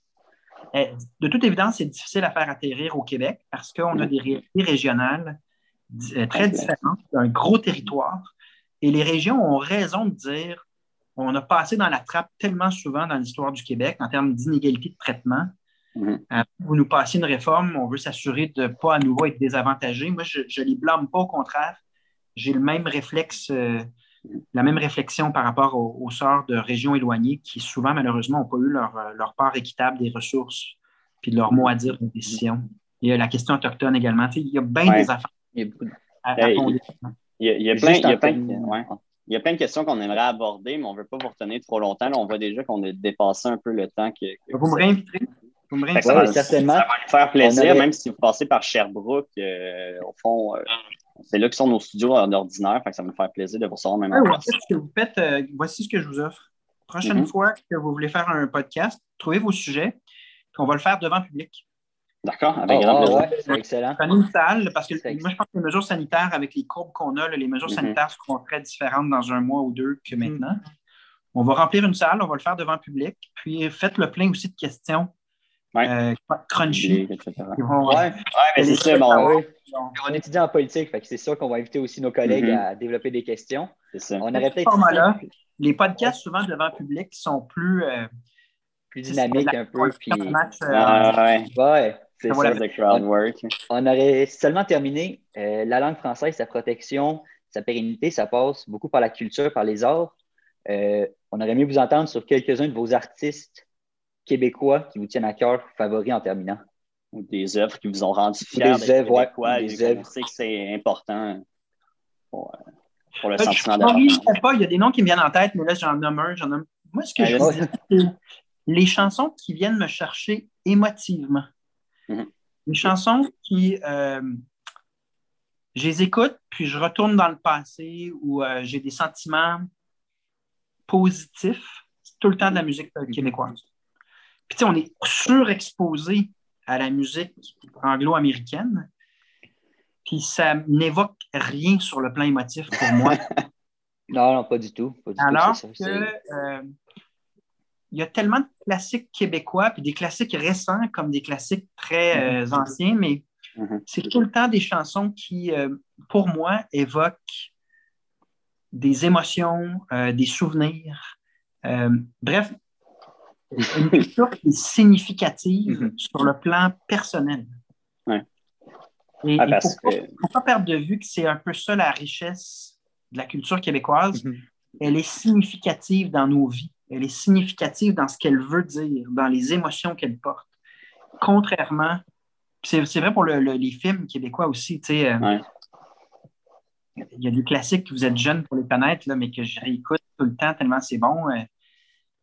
eh, de toute évidence, c'est difficile à faire atterrir au Québec parce qu'on a des réalités régionales euh, très différentes, un gros territoire. Et les régions ont raison de dire on a passé dans la trappe tellement souvent dans l'histoire du Québec en termes d'inégalité de traitement Mhm. Euh, vous nous passez une réforme, on veut s'assurer de ne pas à nouveau être désavantagé. Moi, je ne les blâme pas, au contraire. J'ai le même réflexe, euh, la même réflexion par rapport au, au, sort de régions éloignées qui souvent, malheureusement, n'ont pas eu leur, euh, leur, part équitable des ressources puis de leur mot à dire aux décisions. Il y a la question autochtone également. il y a bien des affaires il y a, à, il, y a, plein, il, y a plein, il y a plein de questions qu'on aimerait aborder, mais on ne veut pas vous retenir trop longtemps. on voit déjà qu'on a dépassé un peu le temps que. vous me ça, va, certainement. ça va nous faire plaisir, même si vous passez par Sherbrooke, euh, au fond, euh, c'est là que sont nos studios ordinaires, ça va nous faire plaisir de vous recevoir même voici ce que vous faites, euh, voici ce que je vous offre. Prochaine mm-hmm. fois que vous voulez faire un podcast, trouvez vos sujets, puis on va le faire devant le public. D'accord, avec Oh, grand ah, plaisir. ouais, c'est excellent. Prenez une salle, parce que moi, je pense que les mesures sanitaires, avec les courbes qu'on a, là, les mesures Mhm. sanitaires seront très différentes dans un mois ou deux que Mhm. maintenant. On va remplir une salle, on va le faire devant le public, puis faites le plein aussi de questions Ouais. euh, crunchy. Etc. vont- Ouais. Ouais, mais c'est ça, Ah bon, oui. On étudie en politique, fait que c'est sûr qu'on va inviter aussi nos collègues Mhm. à développer des questions. c'est ça. On aurait format-là, les podcasts, souvent devant le public, sont plus. euh, plus dynamique un peu. Puis... match, euh, Ah, ouais, Ouais, c'est Ça le crowd work. on aurait seulement terminé euh, la langue française, sa protection, sa pérennité, ça passe beaucoup par la culture, par les arts. Euh, on aurait mieux vous entendre sur quelques-uns de vos artistes québécois qui vous tiennent à cœur, favoris en terminant. Ou des œuvres qui vous ont rendu Ou fiers des œuvres, ouais, des œuvres. sait que c'est important pour, euh, pour le je sentiment ne d'appartenance. pas, il y a des noms qui me viennent en tête, mais là, j'en nomme un. J'en nomme... Moi, ce que je veux dire, c'est les chansons qui viennent me chercher émotivement. Mhm. Les chansons qui. euh, je les écoute, puis je retourne dans le passé où euh, j'ai des sentiments positifs. C'est tout le temps de la musique euh, québécoise. Puis, tu sais, on est surexposé à la musique anglo-américaine. Puis, ça n'évoque rien sur le plan émotif pour moi. Non, non, pas du tout. Pas du tout, Alors que ça, euh, il y a tellement de classiques québécois, puis des classiques récents comme des classiques très euh, anciens, mais Mhm. c'est tout le temps des chansons qui, euh, pour moi, évoquent des émotions, euh, des souvenirs. Bref, une culture qui est significative Mhm. sur le plan personnel. Ouais. Et Ah, il ne parce faut, pas- que- faut pas perdre de vue que c'est un peu ça la richesse de la culture québécoise Mhm. elle est significative dans nos vies. Elle est significative dans ce qu'elle veut dire, dans les émotions qu'elle porte. Contrairement, c'est c'est vrai pour le- le- les films québécois aussi, tu sais, euh, Ouais. il y a des classiques que vous êtes jeunes pour les connaître, là, mais que je réécoute tout le temps tellement c'est bon. euh.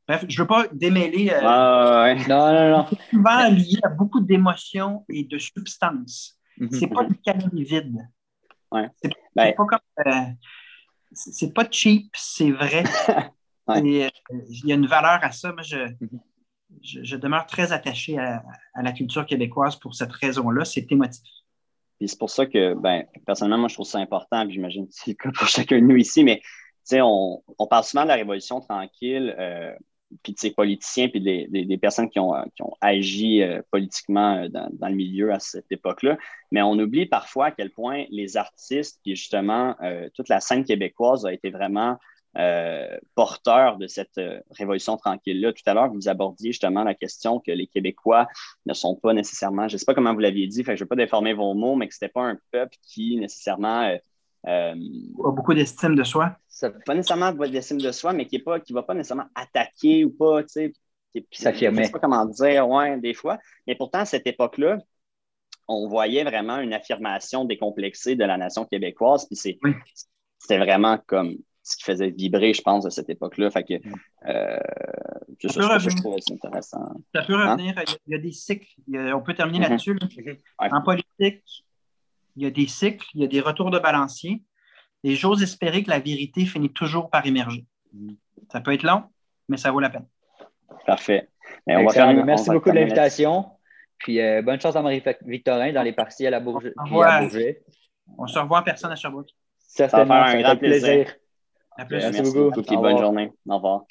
Bref, je ne veux pas démêler, euh, Ah, ouais. Non, non, non. souvent lié à beaucoup d'émotions et de substances. Mhm. C'est pas du calories vide. Ouais. C'est Ben- c'est pas comme. euh, c'est c'est pas cheap, c'est vrai. Ouais. Et, euh, il y a une valeur à ça. Moi, je, Mhm. je, je demeure très attaché à, à la culture québécoise pour cette raison-là. C'est émotif. Puis c'est pour ça que, ben, personnellement, moi, je trouve ça important, puis j'imagine que c'est le cas pour chacun de nous ici, mais, on, on parle souvent de la Révolution tranquille, euh, puis de ces politiciens, puis des, des, des personnes qui ont, euh, qui ont agi euh, politiquement dans, dans le milieu à cette époque-là, mais on oublie parfois à quel point les artistes, puis justement, euh, toute la scène québécoise a été vraiment euh, porteur de cette euh, révolution tranquille-là. Tout à l'heure, vous abordiez justement la question que les Québécois ne sont pas nécessairement, je ne sais pas comment vous l'aviez dit, fait que je ne vais pas déformer vos mots, mais que ce n'était pas un peuple qui nécessairement, euh, euh, a beaucoup d'estime de soi. Ça- pas nécessairement de l'estime de soi, mais qui ne va pas nécessairement attaquer ou pas, tu sais, qui. Je ne sais pas comment dire, ouais, des fois. Mais pourtant, à cette époque-là, on voyait vraiment une affirmation décomplexée de la nation québécoise, puis c'est, Oui. c'était vraiment comme ce qui faisait vibrer, je pense, de cette époque-là. Fait que, euh, Ça je ça intéressant. Ça peut revenir. Il y a- il y a des cycles. A- on peut terminer Mhm. là-dessus. là. Ouais. En politique, il y a des cycles, il y a des retours de balancier. Et j'ose espérer que la vérité finit toujours par émerger. Mhm. Ça peut être long, mais ça vaut la peine. Parfait. Mais on va Excellent. faire une- Merci on beaucoup de l'invitation. Puis euh, bonne chance à Marie-Victorin dans les partiels à Bourget. Au puis à revoir. Bourget. On se revoit en personne à Sherbrooke. Certainement, Ça va faire un grand plaisir. À plus. Merci Merci beaucoup. bonne journée. Au revoir.